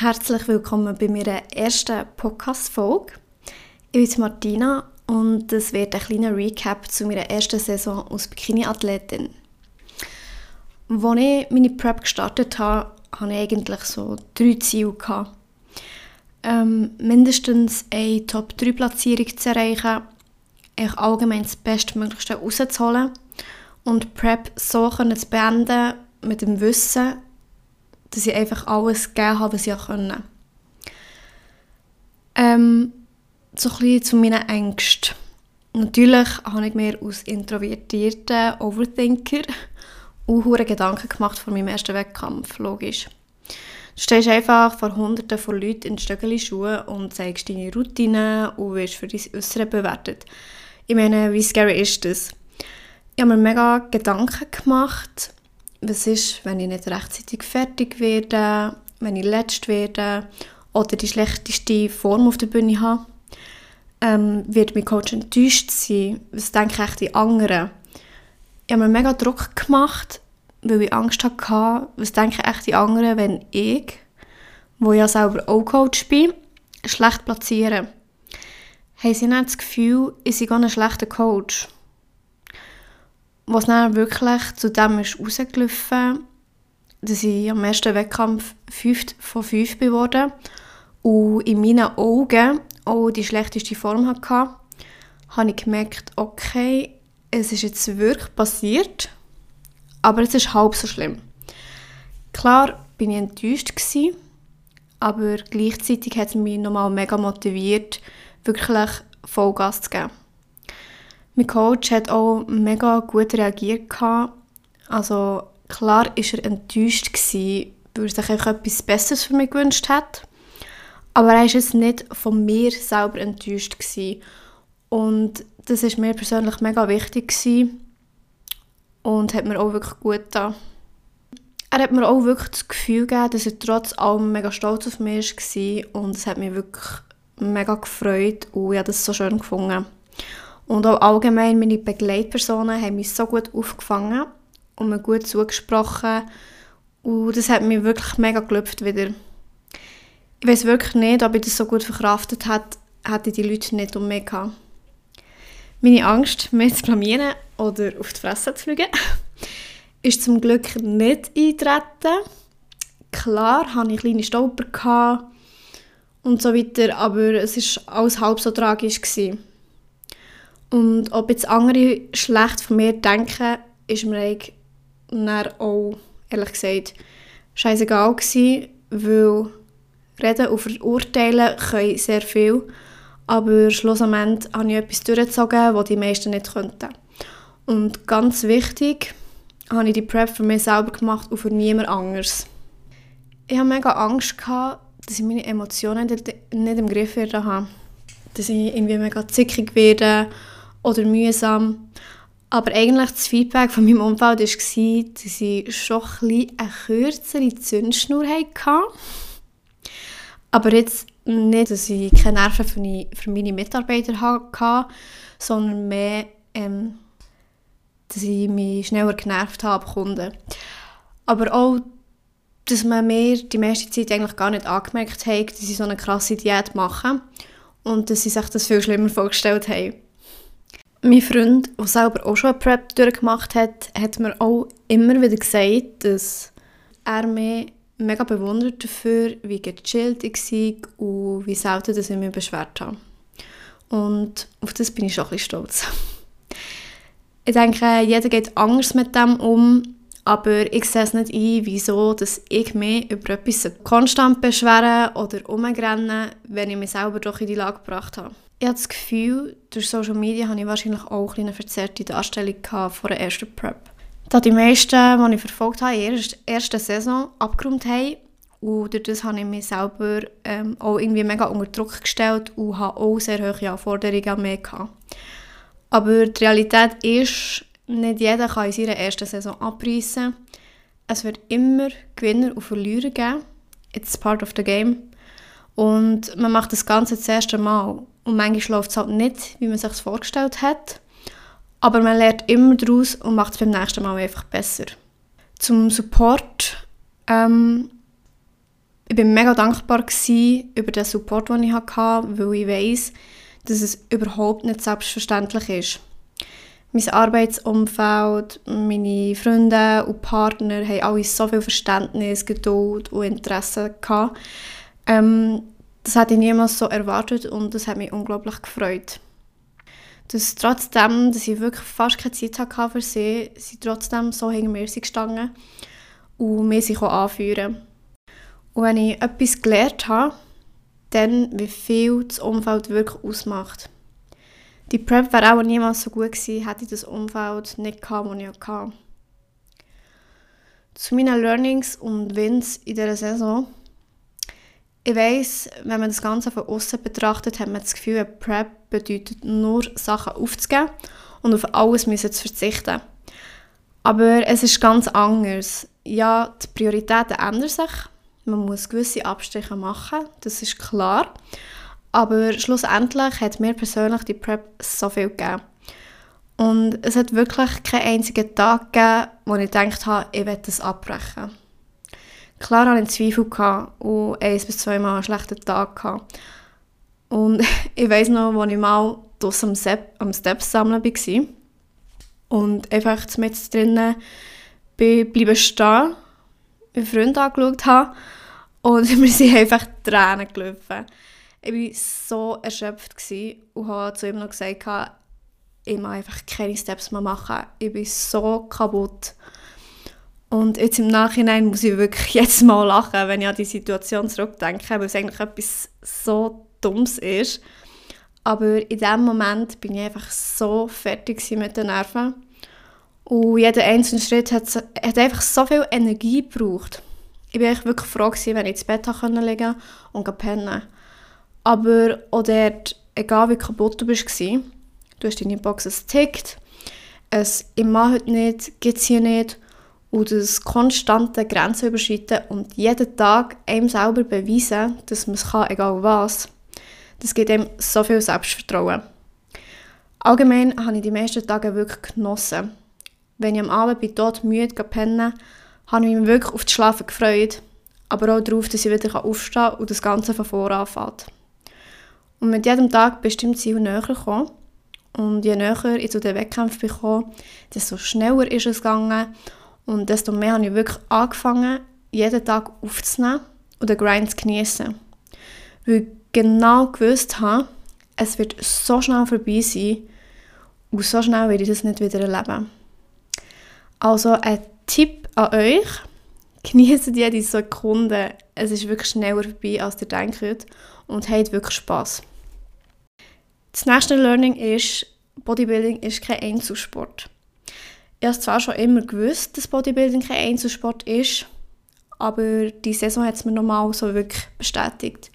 Herzlich willkommen bei meiner ersten Podcast-Folge. Ich bin Martina und das wird ein kleiner Recap zu meiner ersten Saison als Bikini-Athletin. Als ich meine Prep gestartet habe, hatte ich eigentlich so drei Ziele. Ähm, mindestens eine Top-3-Platzierung zu erreichen, ich allgemein das Bestmöglichste rauszuholen und Prep so zu beenden mit dem Wissen, dass ich einfach alles gegeben habe, was ich konnte. Ähm, so ein bisschen zu meinen Ängsten. Natürlich habe ich mir als introvertierter Overthinker auch Gedanken gemacht vor meinem ersten Wettkampf, logisch. Du stehst einfach vor hunderten von Leuten in Stöckeli-Schuhen und zeigst deine Routine und wirst für dein Äußere bewertet. Ich meine, wie scary ist das? Ich habe mir mega Gedanken gemacht, was ist, wenn ich nicht rechtzeitig fertig werde, wenn ich letzt werde oder die schlechteste Form auf der Bühne habe. Ähm, wird mein Coach enttäuscht sein? Was denken echt die anderen? Ich habe mir mega Druck gemacht, weil ich Angst hatte, was denken echt die anderen, wenn ich, wo ja selber auch Coach bin, schlecht platziere. Haben sie nicht das Gefühl, ich sei ein schlechter Coach? Was dann wirklich zu dem ist rausgelaufen, dass ich am ersten Wettkampf 5 von 5 geworden und in meinen Augen auch die schlechteste Form hatte, habe ich gemerkt, okay, es ist jetzt wirklich passiert, aber es ist halb so schlimm. Klar bin ich enttäuscht gewesen, aber gleichzeitig hat es mich nochmal mega motiviert, wirklich Vollgas zu geben. Mein Coach hat auch mega gut reagiert. Also klar war er enttäuscht, weil er sich etwas Besseres für mich gewünscht hat. Aber er war jetzt nicht von mir selber enttäuscht. Und das war mir persönlich mega wichtig. Und hat mir auch wirklich gut getan. Er hat mir auch wirklich das Gefühl gegeben, dass er trotz allem mega stolz auf mich war. Und es hat mich wirklich mega gefreut und ich habe das so schön gefunden. Und auch allgemein meine Begleitpersonen haben mich so gut aufgefangen und mir gut zugesprochen. Und das hat mich wirklich mega gelüpft wieder. Ich weiß wirklich nicht, ob ich das so gut verkraftet hätte, hätte die Leute nicht um mich gehabt. Meine Angst, mich zu blamieren oder auf die Fresse zu fliegen, ist zum Glück nicht eingetreten. Klar hatte ich kleine Stolper und so weiter, aber es war alles halb so tragisch. Gewesen. Und ob jetzt andere schlecht von mir denken, ist mir eigentlich auch, ehrlich gesagt, scheißegal gewesen, weil reden und verurteilen können sehr viel, aber schlussendlich habe ich etwas durchgezogen, was die meisten nicht könnten. Und ganz wichtig, habe ich die Prep für mich selber gemacht und für niemand anderes. Ich hatte mega Angst, gehabt, dass ich meine Emotionen nicht im Griff habe. Dass ich irgendwie mega zickig werde oder mühsam. Aber eigentlich das Feedback von meinem Umfeld war, dass ich schon ein eine kürzere Zündschnur hatte. Aber jetzt nicht, dass ich keine Nerven für, für meine Mitarbeiter hatte, sondern mehr, ähm, dass ich mich schneller genervt habe Kunden. Aber auch, dass man mir die meiste Zeit eigentlich gar nicht angemerkt hat, dass ich so eine krasse Diät mache und dass sie sich das viel schlimmer vorgestellt haben. Mein Freund, der selber auch schon eine Prep durchgemacht hat, hat mir auch immer wieder gesagt, dass er mich mega bewundert dafür, wie gechillt ich war und wie selten dass ich mich beschwert habe. Und auf das bin ich schon ein bisschen stolz. Ich denke, jeder geht anders mit dem um, aber ich sehe es nicht ein, wieso dass ich mich über etwas konstant beschweren oder umrennen, wenn ich mich selber doch in die Lage gebracht habe ich habe das Gefühl, durch Social Media hatte ich wahrscheinlich auch eine verzerrte Darstellung vor der ersten Prep. Da die meisten, die ich verfolgt habe, in der ersten Saison abgeräumt haben und durch das habe ich mich selber ähm, auch irgendwie mega unter Druck gestellt und habe auch sehr hohe Anforderungen an mich gehabt. Aber die Realität ist, nicht jeder kann in seiner ersten Saison abreißen. Es wird immer Gewinner und Verlierer geben. It's part of the game. Und man macht das Ganze das erste Mal. Und manchmal läuft es halt nicht, wie man sich vorgestellt hat. Aber man lernt immer daraus und macht es beim nächsten Mal einfach besser. Zum Support. Ähm, Ich war mega dankbar über den Support, den ich hatte, weil ich weiss, dass es überhaupt nicht selbstverständlich ist. Mein Arbeitsumfeld, meine Freunde und Partner haben alle so viel Verständnis, Geduld und Interesse gehabt. Ähm, das hätte ich niemals so erwartet und das hat mich unglaublich gefreut. Dass trotzdem, dass ich wirklich fast keine Zeit hatte für sie, sie trotzdem so hinter mir gestanden und mir sich auch anführen. Und wenn ich etwas gelernt habe, dann wie viel das Umfeld wirklich ausmacht. Die Prep wäre auch niemals so gut gewesen, hätte ich das Umfeld nicht gehabt, das ich hatte. Zu meinen Learnings und Wins in dieser Saison. Ich weiss, wenn man das Ganze von außen betrachtet, hat man das Gefühl, eine Prep bedeutet nur Sachen aufzugeben und auf alles müssen zu verzichten. Aber es ist ganz anders. Ja, die Prioritäten ändern sich. Man muss gewisse Abstriche machen, das ist klar. Aber schlussendlich hat mir persönlich die Prep so viel gegeben. Und es hat wirklich keinen einzigen Tag gegeben, wo ich gedacht habe, ich werde das abbrechen. Klar hatte ich Zweifel und ein bis zweimal einen schlechten Tag. Und ich weiß noch, als ich mal am, Step, am Steps sammeln war und einfach mit drinnen bleiben stehen, meinen Freund angeschaut habe und wir sind einfach Tränen gelaufen. Ich war so erschöpft und habe zu ihm noch gesagt, ich muss einfach keine Steps mehr machen. Ich bin so kaputt. Und jetzt im Nachhinein muss ich wirklich jetzt mal lachen, wenn ich an die Situation zurückdenke, weil es eigentlich etwas so Dummes ist. Aber in dem Moment bin ich einfach so fertig mit den Nerven. Und jeder einzelne Schritt hat, hat einfach so viel Energie gebraucht. Ich war wirklich froh, gewesen, wenn ich ins Bett liegen konnte und pennen. Aber auch dort, egal wie kaputt du warst, du hast deine Box, es tickt, es «Ich mache heute nicht», «Gibt es hier nicht» und das konstante Grenzen überschreiten und jeden Tag einem selber beweisen, dass man es kann, egal was, das gibt einem so viel Selbstvertrauen. Allgemein habe ich die meisten Tage wirklich genossen. Wenn ich am Abend bei tot müde pennen habe ich mich wirklich auf das Schlafen gefreut, aber auch darauf, dass ich wieder aufstehen kann und das Ganze von vorne anfängt. Und mit jedem Tag dem Ziel näher gekommen. Und je näher ich zu den Wettkämpfen bekomme, desto schneller ist es gegangen und desto mehr habe ich wirklich angefangen, jeden Tag aufzunehmen und den Grind zu genießen. Weil ich genau gewusst habe, es wird so schnell vorbei sein und so schnell werde ich das nicht wieder erleben. Also ein Tipp an euch, genießt jede Sekunde. Es ist wirklich schneller vorbei, als ihr denkt und habt wirklich Spass. Das nächste Learning ist, Bodybuilding ist kein Einzelsport. Ich habe zwar schon immer gewusst, dass Bodybuilding kein Einzelsport ist, aber die Saison hat es mir nochmal so wirklich bestätigt.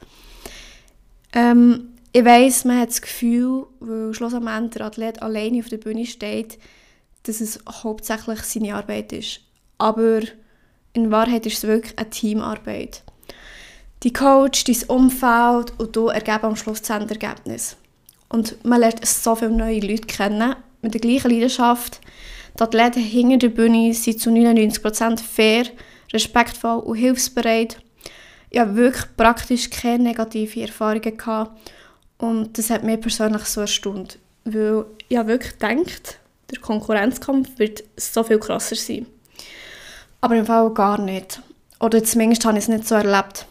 Ähm, ich weiss, man hat das Gefühl, weil schlussendlich der Athlet alleine auf der Bühne steht, dass es hauptsächlich seine Arbeit ist. Aber in Wahrheit ist es wirklich eine Teamarbeit. Die Coach, dein Umfeld und du ergeben am Schluss das Endergebnis. Und man lernt so viele neue Leute kennen, mit der gleichen Leidenschaft. Die Athleten hinter der Bühne sind zu 99% fair, respektvoll und hilfsbereit. Ich habe wirklich praktisch keine negativen Erfahrungen gehabt. Und das hat mich persönlich so erstaunt. Weil ich habe wirklich gedacht, der Konkurrenzkampf wird so viel krasser sein. Aber im Fall gar nicht. Oder zumindest habe ich es nicht so erlebt.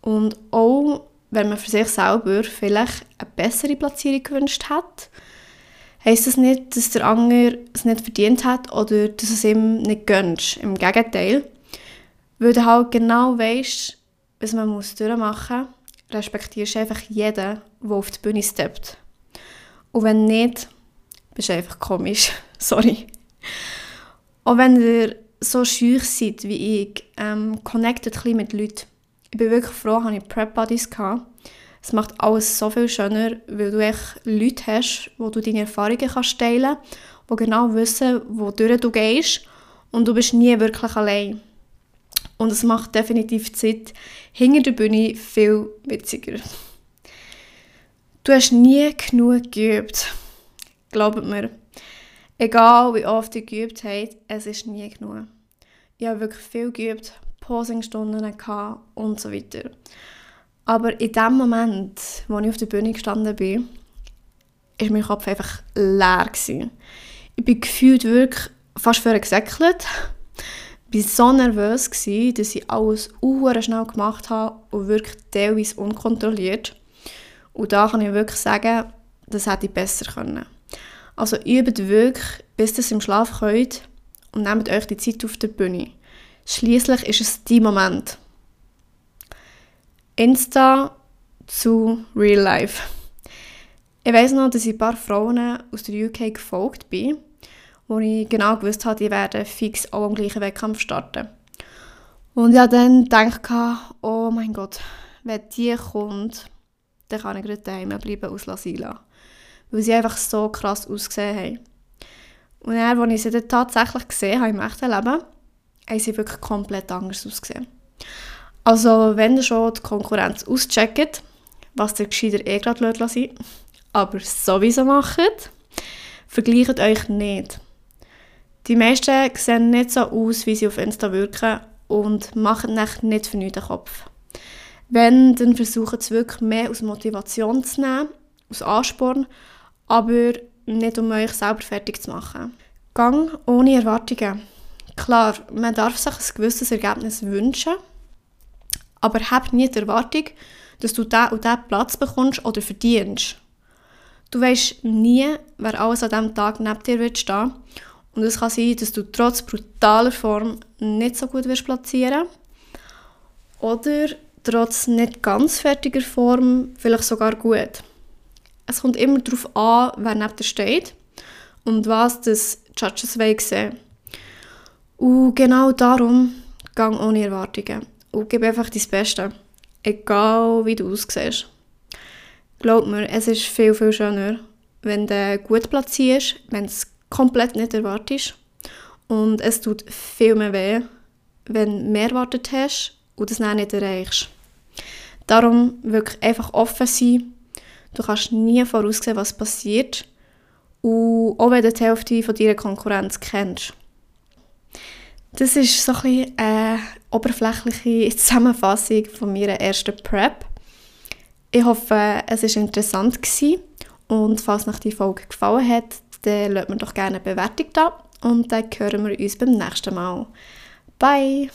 Und auch wenn man für sich selber vielleicht eine bessere Platzierung gewünscht hat, heisst das nicht, dass der andere es nicht verdient hat oder dass es ihm nicht gönnst. Im Gegenteil. Weil du halt genau weißt, was man muss durchmachen muss, respektierst du einfach jeden, der auf die Bühne steppt. Und wenn nicht, bist du einfach komisch. Sorry. Auch wenn ihr so schüch seid wie ich, ähm, connectet ein bisschen mit Leuten ich bin wirklich froh, dass ich Prep Buddies hatte. Es macht alles so viel schöner, weil du echt Leute hast, wo du deine Erfahrungen kannst teilen kannst, die genau wissen, wodurch du gehst und du bist nie wirklich allein. Und es macht definitiv die Zeit hinter der Bühne viel witziger. Du hast nie genug geübt. Glaubt mir. Egal wie oft ihr geübt habt, es ist nie genug. Ich habe wirklich viel geübt, Posingstunden und so weiter. Aber in dem Moment, wo ich auf der Bühne gestanden bin, war mein Kopf einfach leer. Gewesen. Ich bin gefühlt wirklich fast für gesäckelt. Ich war so nervös, gewesen, dass ich alles sehr schnell gemacht habe und wirklich teilweise unkontrolliert. Und da kann ich wirklich sagen, das hätte ich besser können. Also übt wirklich, bis ihr im Schlaf könnt und nehmt euch die Zeit auf der Bühne. Schließlich ist es die Moment. Insta zu Real Life. Ich weiß noch, dass ich ein paar Frauen aus der UK gefolgt bin, wo ich genau gewusst habe, die werden fix auch am gleichen Wettkampf starten. Und ich habe dann gedacht, oh mein Gott, wenn die kommt, dann kann ich gerade daheim bleiben aus Lasila. Weil sie einfach so krass ausgesehen haben. Und dann, als ich sie dann tatsächlich gesehen habe im echten Leben, haben sie wirklich komplett anders ausgesehen. Also, wenn ihr schon die Konkurrenz auscheckt, was ihr gescheiter eh gerade sein aber sowieso macht, vergleicht euch nicht. Die meisten sehen nicht so aus, wie sie auf Insta wirken und machen nicht für nichts den Kopf. Wenn, dann versuchen sie wirklich mehr aus Motivation zu nehmen, aus Ansporn, aber nicht um euch selber fertig zu machen. Gang ohne Erwartungen. Klar, man darf sich ein gewisses Ergebnis wünschen, aber hab nie die Erwartung, dass du diesen und diesen Platz bekommst oder verdienst. Du weißt nie, wer alles an diesem Tag neben dir wird stehen und es kann sein, dass du trotz brutaler Form nicht so gut wirst platzieren oder trotz nicht ganz fertiger Form vielleicht sogar gut. Es kommt immer darauf an, wer neben dir steht und was das Judges sehen. Und genau darum gang ohne Erwartungen und gib einfach dein Beste. Egal wie du aussiehst. Glaub mir, es ist viel, viel schöner, wenn du gut platzierst, wenn du es komplett nicht erwartest. Und es tut viel mehr weh, wenn du mehr erwartet hast und es nicht erreichst. Darum wirklich einfach offen sein. Du kannst nie voraussehen, was passiert. Und auch wenn du die Hälfte von deiner Konkurrenz kennst. Das ist so ein bisschen eine oberflächliche Zusammenfassung von meiner ersten Prep. Ich hoffe, es war interessant gewesen. und falls euch die Folge gefallen hat, dann lasst mir doch gerne eine Bewertung da und dann hören wir uns beim nächsten Mal. Bye!